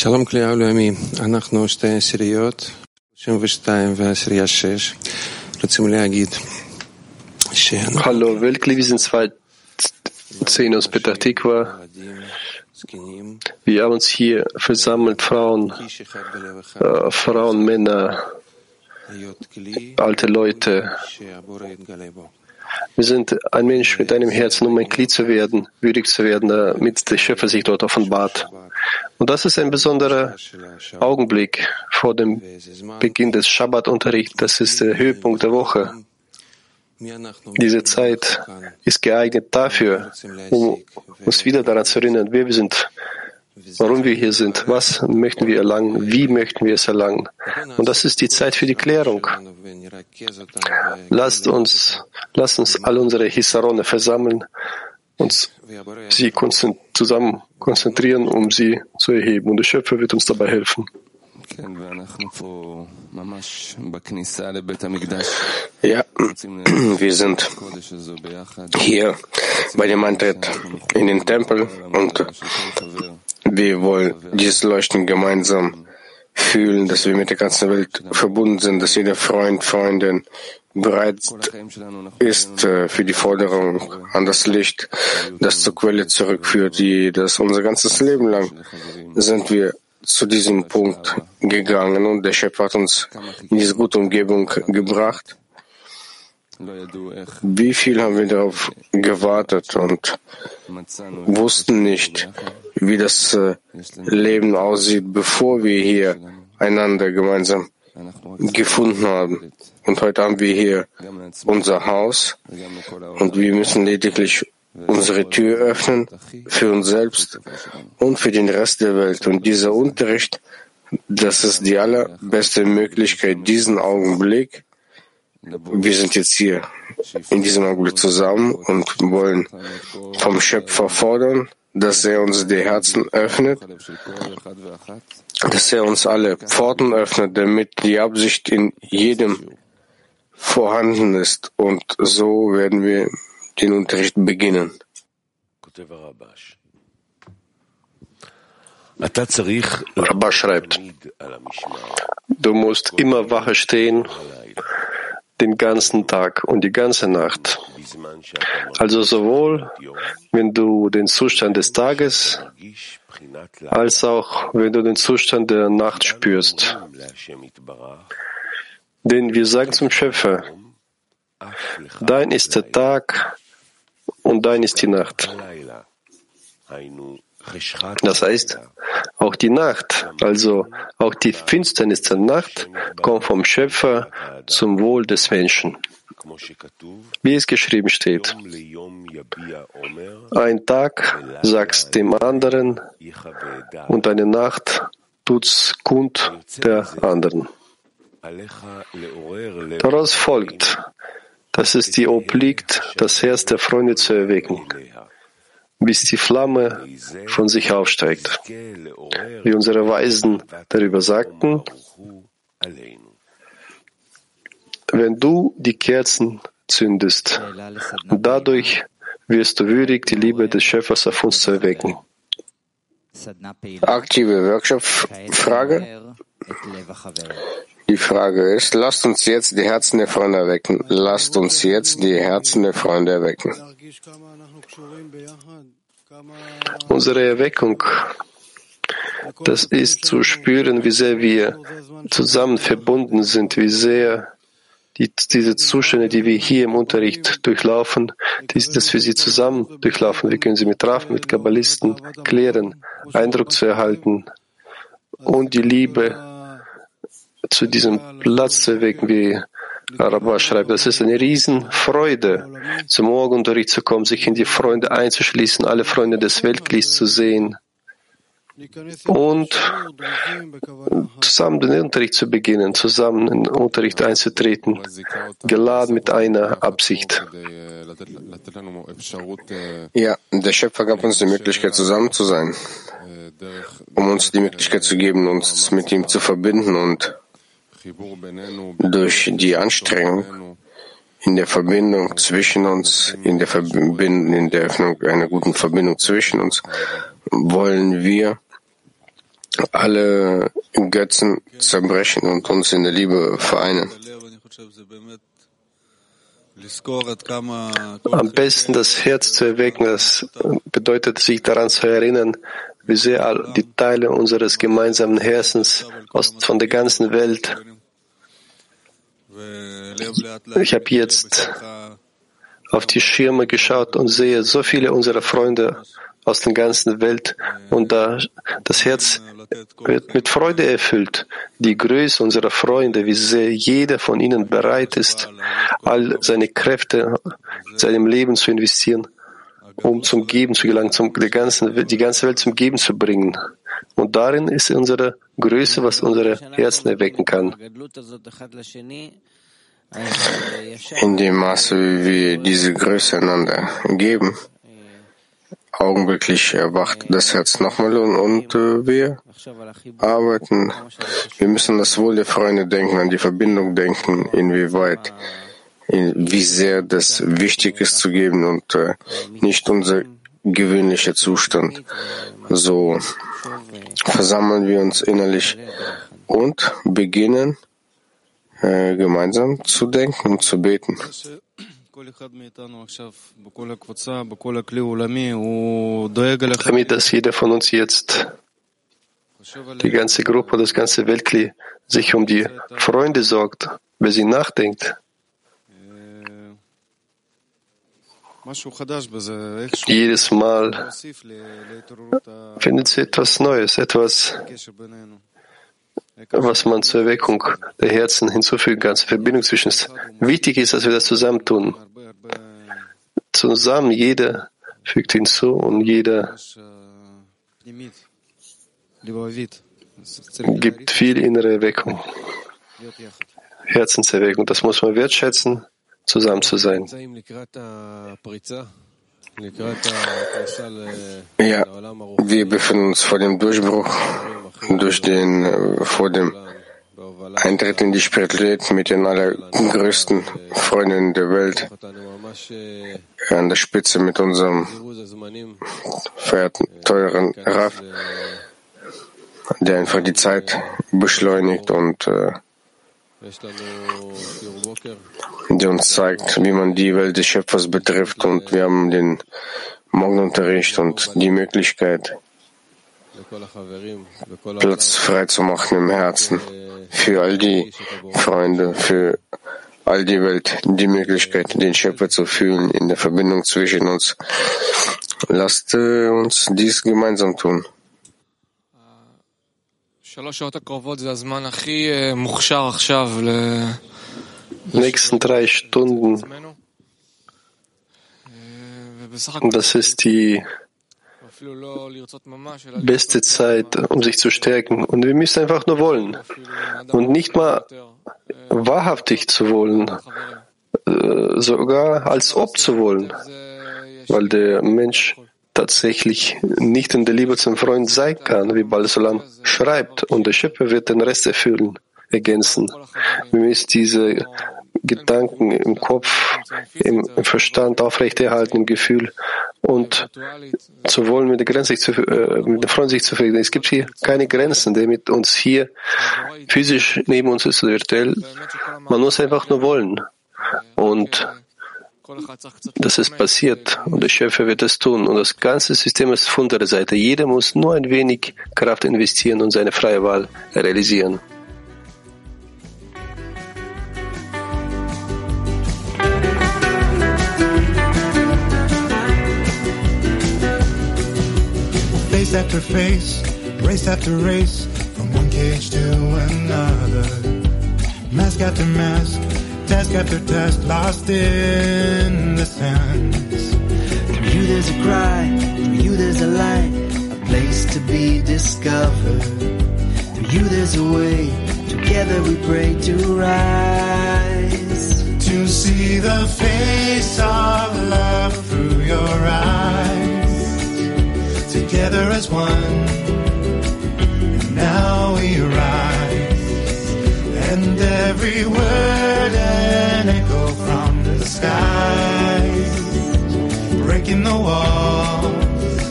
שלום כלי העולמי, אנחנו שתי עשיריות, 32 ועשירייה 6. רוצים להגיד Hallo Weltkli, wir sind zwei Zehn aus Petah Tikva. Wir haben uns hier versammelt, Frauen, äh, Frauen, Männer, alte Leute. Wir sind ein Mensch mit einem Herzen, um ein Glied zu werden, würdig zu werden, damit der Schöpfer sich dort offenbart. Und das ist ein besonderer Augenblick vor dem Beginn des Schabbat-Unterrichts. Das ist der Höhepunkt der Woche. Diese Zeit ist geeignet dafür, um uns wieder daran zu erinnern, wer wir sind, warum wir hier sind, was möchten wir erlangen, wie möchten wir es erlangen. Und das ist die Zeit für die Klärung. Lasst uns, lasst uns all unsere Hisarone versammeln und sie zusammen konzentrieren, um sie zu erheben. Und der Schöpfer wird uns dabei helfen. Ja, wir sind hier bei dem Eintritt in den Tempel und wir wollen dieses Leuchten gemeinsam fühlen, dass wir mit der ganzen Welt verbunden sind, dass jeder Freund, Freundin bereit ist äh, für die Forderung an das Licht, das zur Quelle zurückführt, die das unser ganzes Leben lang sind wir zu diesem Punkt gegangen und der Chef hat uns in diese gute Umgebung gebracht. Wie viel haben wir darauf gewartet und wussten nicht, wie das äh, Leben aussieht, bevor wir hier einander gemeinsam gefunden haben. Und heute haben wir hier unser Haus und wir müssen lediglich unsere Tür öffnen für uns selbst und für den Rest der Welt. Und dieser Unterricht, das ist die allerbeste Möglichkeit, diesen Augenblick. Wir sind jetzt hier in diesem Augenblick zusammen und wollen vom Schöpfer fordern, dass er uns die Herzen öffnet, dass er uns alle Pforten öffnet, damit die Absicht in jedem vorhanden ist. Und so werden wir den Unterricht beginnen. Rabba schreibt, du musst immer Wache stehen, den ganzen Tag und die ganze Nacht. Also sowohl, wenn du den Zustand des Tages, als auch, wenn du den Zustand der Nacht spürst. Denn wir sagen zum Schöpfer, dein ist der Tag und dein ist die Nacht. Das heißt, auch die Nacht, also auch die Finsternis der Nacht, kommt vom Schöpfer zum Wohl des Menschen. Wie es geschrieben steht, ein Tag sagst dem anderen und eine Nacht tut's kund der anderen. Daraus folgt, dass es dir obliegt, das Herz der Freunde zu erwecken bis die Flamme von sich aufsteigt. Wie unsere Weisen darüber sagten, wenn du die Kerzen zündest, dadurch wirst du würdig, die Liebe des Schöpfers auf uns zu erwecken. Aktive Workshop-Frage. Die Frage ist, lasst uns jetzt die Herzen der Freunde erwecken. Lasst uns jetzt die Herzen der Freunde erwecken. Unsere Erweckung, das ist zu spüren, wie sehr wir zusammen verbunden sind, wie sehr die, diese Zustände, die wir hier im Unterricht durchlaufen, die, dass wir sie zusammen durchlaufen. Wir können sie mit Raf, mit Kabbalisten klären, Eindruck zu erhalten und die Liebe zu diesem Platz zu erwecken, wie Rabba schreibt, das ist eine Riesenfreude, zum Morgenunterricht zu kommen, sich in die Freunde einzuschließen, alle Freunde des Weltglieds zu sehen und zusammen den Unterricht zu beginnen, zusammen in den Unterricht einzutreten, geladen mit einer Absicht. Ja, der Schöpfer gab uns die Möglichkeit, zusammen zu sein, um uns die Möglichkeit zu geben, uns mit ihm zu verbinden und durch die Anstrengung in der Verbindung zwischen uns, in der Verbindung, in der Öffnung einer guten Verbindung zwischen uns, wollen wir alle Götzen zerbrechen und uns in der Liebe vereinen. Am besten das Herz zu erwecken, das bedeutet, sich daran zu erinnern, wie sehr die Teile unseres gemeinsamen Herzens aus, von der ganzen Welt. Ich habe jetzt auf die Schirme geschaut und sehe so viele unserer Freunde aus der ganzen Welt. Und da, das Herz wird mit Freude erfüllt. Die Größe unserer Freunde, wie sehr jeder von ihnen bereit ist, all seine Kräfte, seinem Leben zu investieren, um zum Geben zu gelangen, zum, die, ganzen, die ganze Welt zum Geben zu bringen. Und darin ist unsere Größe, was unsere Herzen erwecken kann. In dem Maße, wie wir diese Größe einander geben, augenblicklich erwacht das Herz nochmal und, und äh, wir arbeiten. Wir müssen das Wohl der Freunde denken, an die Verbindung denken, inwieweit, in, wie sehr das wichtig ist zu geben und äh, nicht unser gewöhnlicher Zustand. So versammeln wir uns innerlich und beginnen äh, gemeinsam zu denken und zu beten. Damit, dass jeder von uns jetzt, die ganze Gruppe, das ganze Weltkli, sich um die Freunde sorgt, wer sie nachdenkt. Jedes Mal findet sie etwas Neues, etwas, was man zur Erweckung der Herzen hinzufügen kann, zur Verbindung zwischen uns. Wichtig ist, dass wir das zusammentun. Zusammen, jeder fügt hinzu und jeder gibt viel innere Erweckung, Herzenserweckung. Das muss man wertschätzen, zusammen zu sein. Ja, wir befinden uns vor dem Durchbruch, durch den, vor dem Eintritt in die Spiritualität mit den allergrößten Freunden der Welt an der Spitze mit unserem verehrten, teuren Raff, der einfach die Zeit beschleunigt und äh, der uns zeigt, wie man die Welt des Schöpfers betrifft. Und wir haben den Morgenunterricht und die Möglichkeit, Platz frei zu machen im Herzen für all die Freunde, für all die Welt, die Möglichkeit, den Schöpfer zu fühlen in der Verbindung zwischen uns. Lasst äh, uns dies gemeinsam tun. Nächsten drei Stunden, das ist die beste Zeit, um sich zu stärken. Und wir müssen einfach nur wollen. Und nicht mal wahrhaftig zu wollen, sogar als ob zu wollen. Weil der Mensch tatsächlich nicht in der Liebe zum Freund sein kann, wie Balsalam schreibt. Und der Schöpfer wird den Rest erfüllen, ergänzen. Wir müssen diese Gedanken im Kopf, im Verstand aufrechterhalten, im Gefühl und zu wollen, mit der Grenze zu, äh, mit der Freund sich zu verbinden. Es gibt hier keine Grenzen, der mit uns hier physisch neben uns ist virtuell. Man muss einfach nur wollen. Und das ist passiert und der Schöpfer wird es tun. Und das ganze System ist von der Seite. Jeder muss nur ein wenig Kraft investieren und seine freie Wahl realisieren. Face after face, race after race, from one cage to another. Mask after mask, task after task, lost in the sands. Through you there's a cry, through you there's a light, a place to be discovered. Through you there's a way, together we pray to rise. To see the face of love through your eyes. Together as one. And now we rise. And every word skies. Breaking the walls,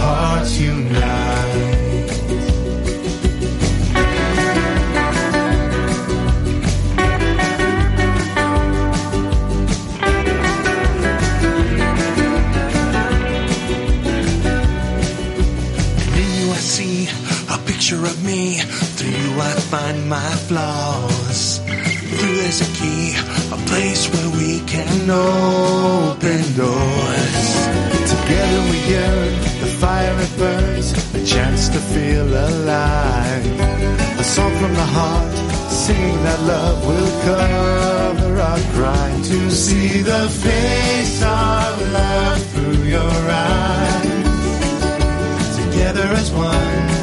hearts unite. In you I see a picture of me. Through you I find my flaws. There's a key, a place where we can open doors. Together we yearn, the fire it burns, a chance to feel alive. A song from the heart, singing that love will cover our crime. To see the face of love through your eyes together as one.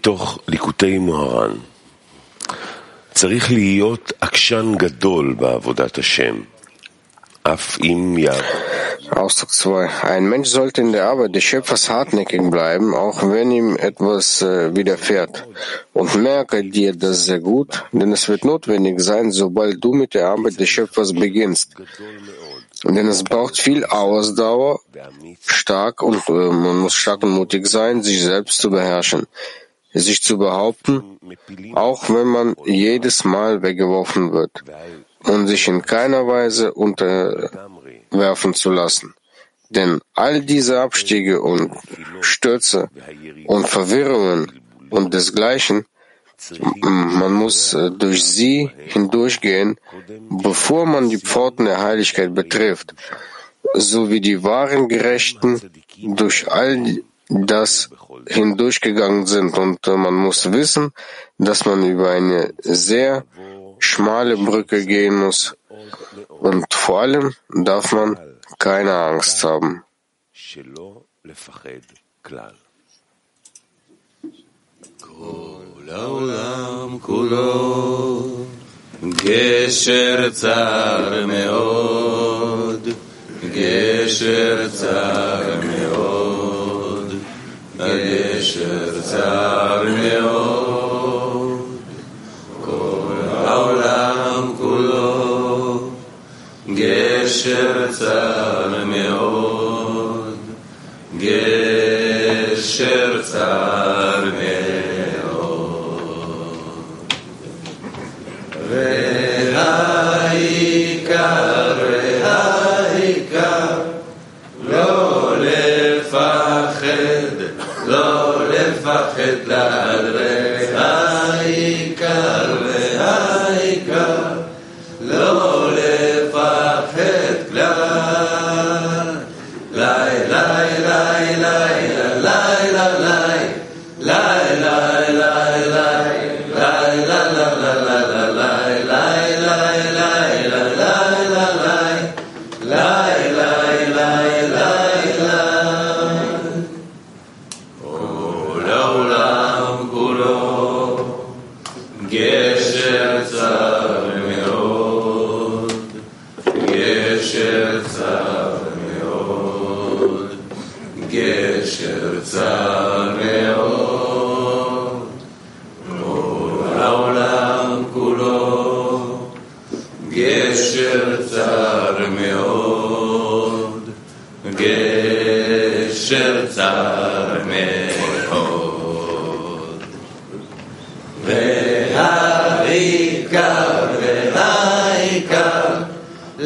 מתוך ליקוטי מוהר"ן. צריך להיות עקשן גדול בעבודת השם, אף אם יעבוד. Ausdruck 2. Ein Mensch sollte in der Arbeit des Schöpfers hartnäckig bleiben, auch wenn ihm etwas äh, widerfährt. Und merke dir das sehr gut, denn es wird notwendig sein, sobald du mit der Arbeit des Schöpfers beginnst. Denn es braucht viel Ausdauer, stark und äh, man muss stark und mutig sein, sich selbst zu beherrschen, sich zu behaupten, auch wenn man jedes Mal weggeworfen wird und sich in keiner Weise unterwerfen zu lassen. Denn all diese Abstiege und Stürze und Verwirrungen und desgleichen, man muss äh, durch sie hindurchgehen, bevor man die Pforten der Heiligkeit betrifft, so wie die wahren Gerechten durch all das hindurchgegangen sind. Und äh, man muss wissen, dass man über eine sehr schmale Brücke gehen muss. Und vor allem darf man keine Angst haben. שלא לפחד כלל. לעולם כולו גשר צר מאוד, גשר צר serca rmiło.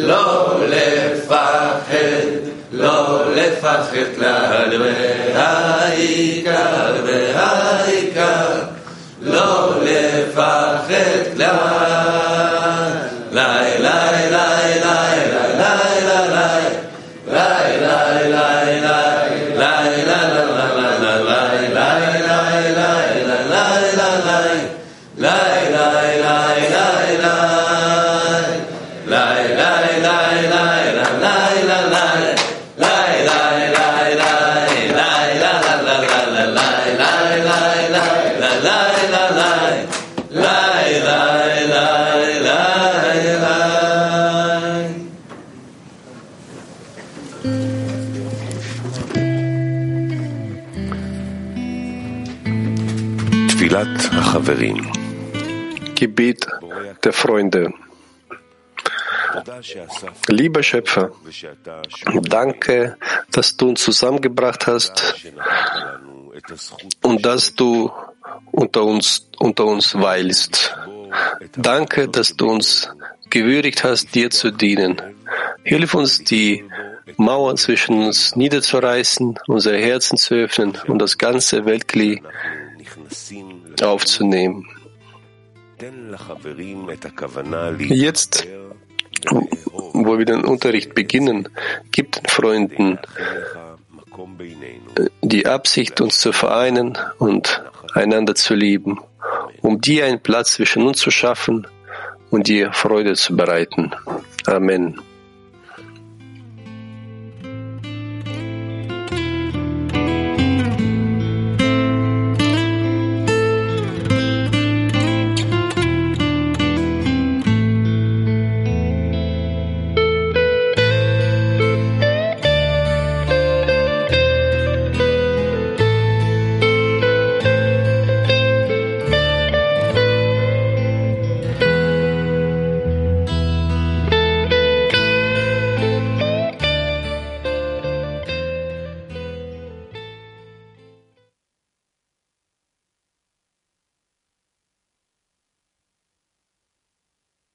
לא לפחד, לא לפחד כלל, והעיקר והעיקר לא לפחד כלל. Tfilat Haverim. Gebet der Freunde. Lieber Schöpfer, danke, dass du uns zusammengebracht hast und dass du unter uns, unter uns weilst. Danke, dass du uns gewürdigt hast, dir zu dienen. Hilf uns, die Mauern zwischen uns niederzureißen, unsere Herzen zu öffnen und das ganze Weltkli aufzunehmen. Jetzt, wo wir den Unterricht beginnen, gibt den Freunden die Absicht, uns zu vereinen und einander zu lieben, um dir einen Platz zwischen uns zu schaffen und dir Freude zu bereiten. Amen.